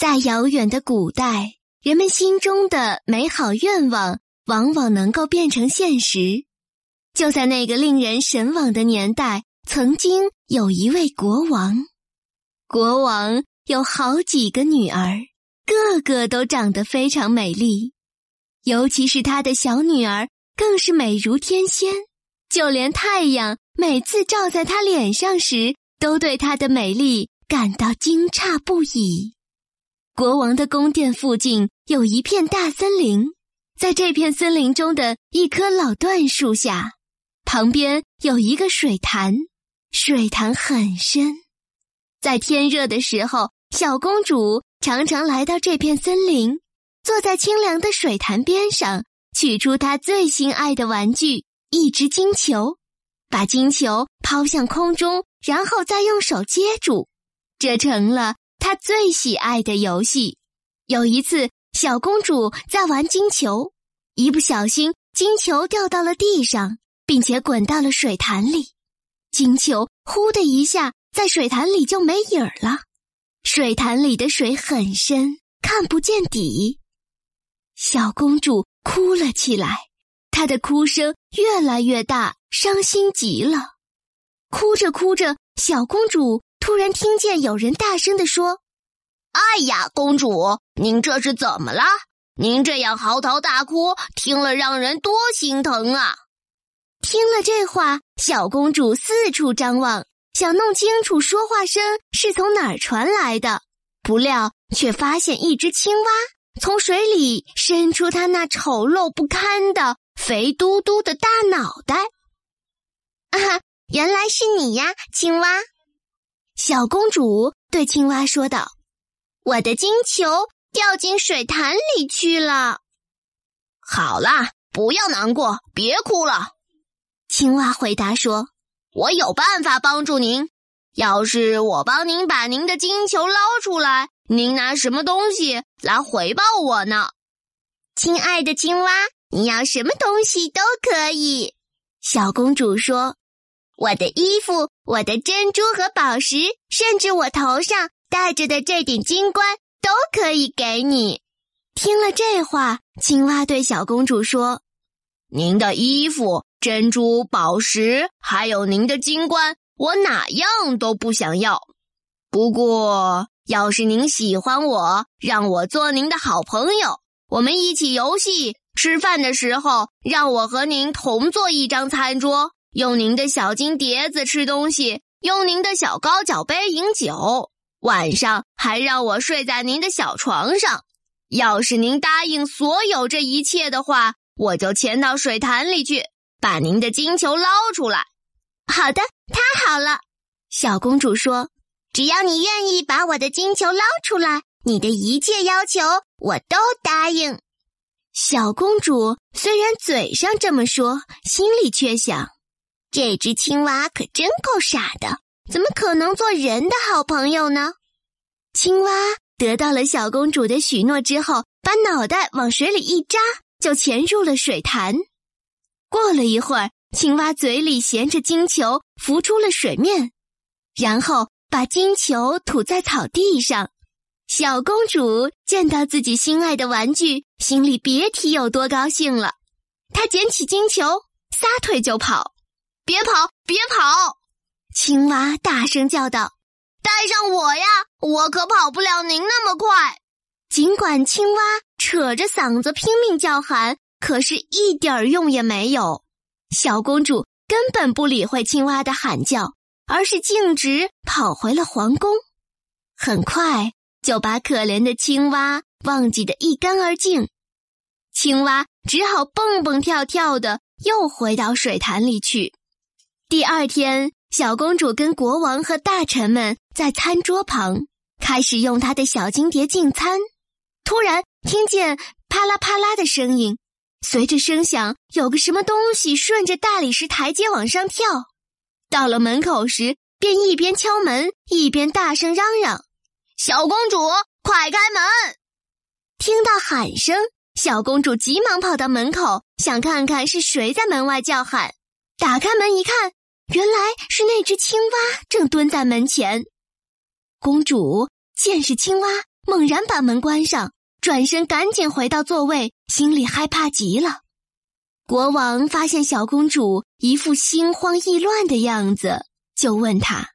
在遥远的古代，人们心中的美好愿望往往能够变成现实。就在那个令人神往的年代，曾经有一位国王。国王有好几个女儿，个个都长得非常美丽，尤其是他的小女儿更是美如天仙。就连太阳每次照在她脸上时，都对她的美丽感到惊诧不已。国王的宫殿附近有一片大森林，在这片森林中的一棵老椴树下，旁边有一个水潭，水潭很深。在天热的时候，小公主常常来到这片森林，坐在清凉的水潭边上，取出她最心爱的玩具——一只金球，把金球抛向空中，然后再用手接住，这成了。她最喜爱的游戏。有一次，小公主在玩金球，一不小心，金球掉到了地上，并且滚到了水潭里。金球“呼”的一下，在水潭里就没影儿了。水潭里的水很深，看不见底。小公主哭了起来，她的哭声越来越大，伤心极了。哭着哭着，小公主。突然听见有人大声地说：“哎呀，公主，您这是怎么了？您这样嚎啕大哭，听了让人多心疼啊！”听了这话，小公主四处张望，想弄清楚说话声是从哪儿传来的，不料却发现一只青蛙从水里伸出它那丑陋不堪的肥嘟嘟的大脑袋。啊，原来是你呀，青蛙！小公主对青蛙说道：“我的金球掉进水潭里去了。”好啦，不要难过，别哭了。”青蛙回答说：“我有办法帮助您。要是我帮您把您的金球捞出来，您拿什么东西来回报我呢？”亲爱的青蛙，你要什么东西都可以。”小公主说。我的衣服、我的珍珠和宝石，甚至我头上戴着的这顶金冠，都可以给你。听了这话，青蛙对小公主说：“您的衣服、珍珠、宝石，还有您的金冠，我哪样都不想要。不过，要是您喜欢我，让我做您的好朋友，我们一起游戏、吃饭的时候，让我和您同坐一张餐桌。”用您的小金碟子吃东西，用您的小高脚杯饮酒，晚上还让我睡在您的小床上。要是您答应所有这一切的话，我就潜到水潭里去，把您的金球捞出来。好的，太好了，小公主说：“只要你愿意把我的金球捞出来，你的一切要求我都答应。”小公主虽然嘴上这么说，心里却想。这只青蛙可真够傻的，怎么可能做人的好朋友呢？青蛙得到了小公主的许诺之后，把脑袋往水里一扎，就潜入了水潭。过了一会儿，青蛙嘴里衔着金球浮出了水面，然后把金球吐在草地上。小公主见到自己心爱的玩具，心里别提有多高兴了。她捡起金球，撒腿就跑。别跑！别跑！青蛙大声叫道：“带上我呀！我可跑不了您那么快。”尽管青蛙扯着嗓子拼命叫喊，可是一点儿用也没有。小公主根本不理会青蛙的喊叫，而是径直跑回了皇宫。很快就把可怜的青蛙忘记得一干二净。青蛙只好蹦蹦跳跳的又回到水潭里去。第二天，小公主跟国王和大臣们在餐桌旁开始用她的小金碟进餐。突然听见啪啦啪啦的声音，随着声响，有个什么东西顺着大理石台阶往上跳。到了门口时，便一边敲门一边大声嚷嚷：“小公主，快开门！”听到喊声，小公主急忙跑到门口，想看看是谁在门外叫喊。打开门一看。原来是那只青蛙正蹲在门前。公主见是青蛙，猛然把门关上，转身赶紧回到座位，心里害怕极了。国王发现小公主一副心慌意乱的样子，就问她：“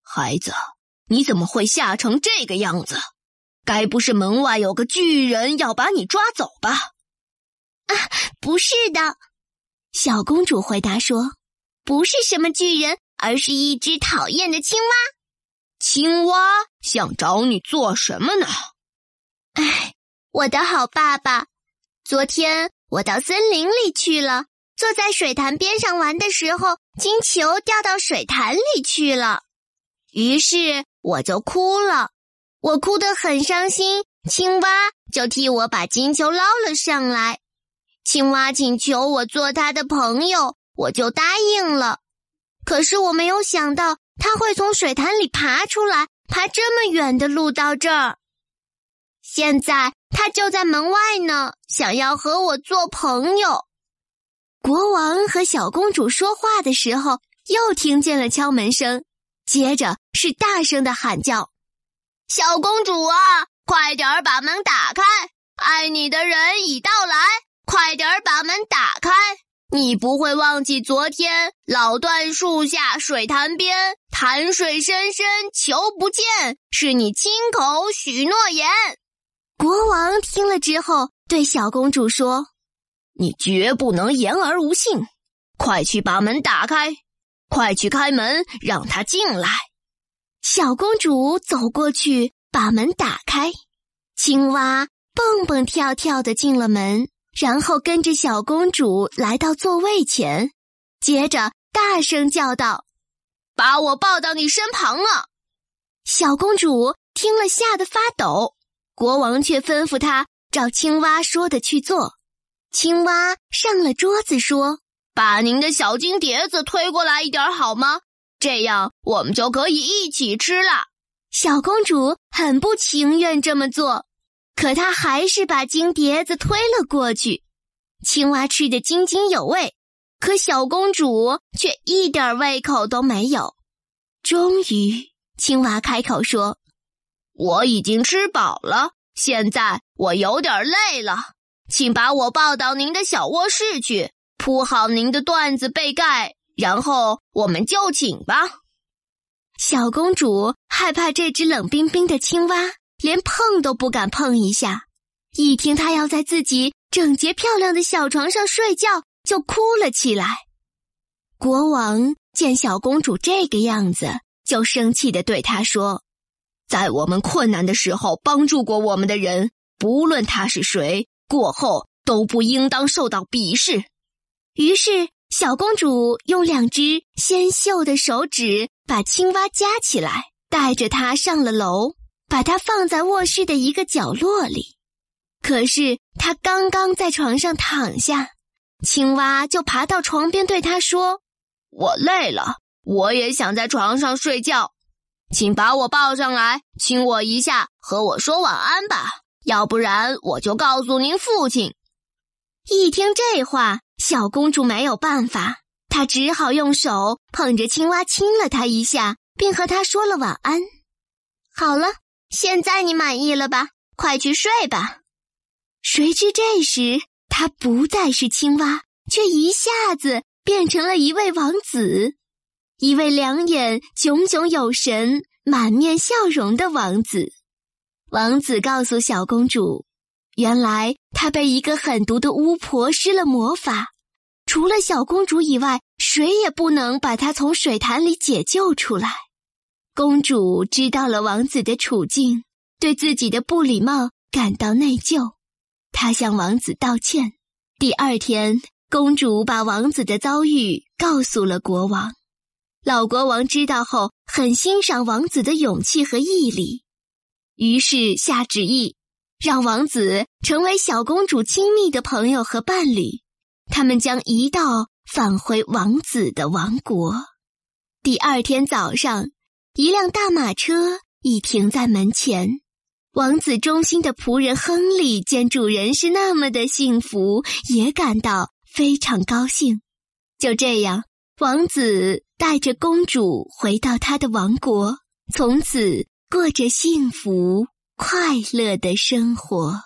孩子，你怎么会吓成这个样子？该不是门外有个巨人要把你抓走吧？”“啊，不是的。”小公主回答说，“不是什么巨人，而是一只讨厌的青蛙。青蛙想找你做什么呢？”“哎，我的好爸爸，昨天。”我到森林里去了，坐在水潭边上玩的时候，金球掉到水潭里去了，于是我就哭了。我哭得很伤心，青蛙就替我把金球捞了上来。青蛙请求我做他的朋友，我就答应了。可是我没有想到他会从水潭里爬出来，爬这么远的路到这儿。现在。他就在门外呢，想要和我做朋友。国王和小公主说话的时候，又听见了敲门声，接着是大声的喊叫：“小公主啊，快点儿把门打开！爱你的人已到来，快点儿把门打开！你不会忘记昨天老椴树下水潭边，潭水深深求不见，是你亲口许诺言。”国王听了之后，对小公主说：“你绝不能言而无信，快去把门打开，快去开门，让他进来。”小公主走过去，把门打开，青蛙蹦蹦跳跳的进了门，然后跟着小公主来到座位前，接着大声叫道：“把我抱到你身旁啊！”小公主听了，吓得发抖。国王却吩咐他照青蛙说的去做。青蛙上了桌子，说：“把您的小金碟子推过来一点好吗？这样我们就可以一起吃了。”小公主很不情愿这么做，可他还是把金碟子推了过去。青蛙吃得津津有味，可小公主却一点胃口都没有。终于，青蛙开口说。我已经吃饱了，现在我有点累了，请把我抱到您的小卧室去，铺好您的缎子被盖，然后我们就寝吧。小公主害怕这只冷冰冰的青蛙，连碰都不敢碰一下。一听他要在自己整洁漂亮的小床上睡觉，就哭了起来。国王见小公主这个样子，就生气的对她说。在我们困难的时候帮助过我们的人，不论他是谁，过后都不应当受到鄙视。于是，小公主用两只纤秀的手指把青蛙夹起来，带着它上了楼，把它放在卧室的一个角落里。可是，他刚刚在床上躺下，青蛙就爬到床边对他说：“我累了，我也想在床上睡觉。”请把我抱上来，亲我一下，和我说晚安吧。要不然，我就告诉您父亲。一听这话，小公主没有办法，她只好用手捧着青蛙亲了它一下，并和它说了晚安。好了，现在你满意了吧？快去睡吧。谁知这时，他不再是青蛙，却一下子变成了一位王子。一位两眼炯炯有神、满面笑容的王子。王子告诉小公主，原来他被一个狠毒的巫婆施了魔法，除了小公主以外，谁也不能把她从水潭里解救出来。公主知道了王子的处境，对自己的不礼貌感到内疚，她向王子道歉。第二天，公主把王子的遭遇告诉了国王。老国王知道后，很欣赏王子的勇气和毅力，于是下旨意，让王子成为小公主亲密的朋友和伴侣。他们将一道返回王子的王国。第二天早上，一辆大马车已停在门前。王子忠心的仆人亨利见主人是那么的幸福，也感到非常高兴。就这样。王子带着公主回到他的王国，从此过着幸福快乐的生活。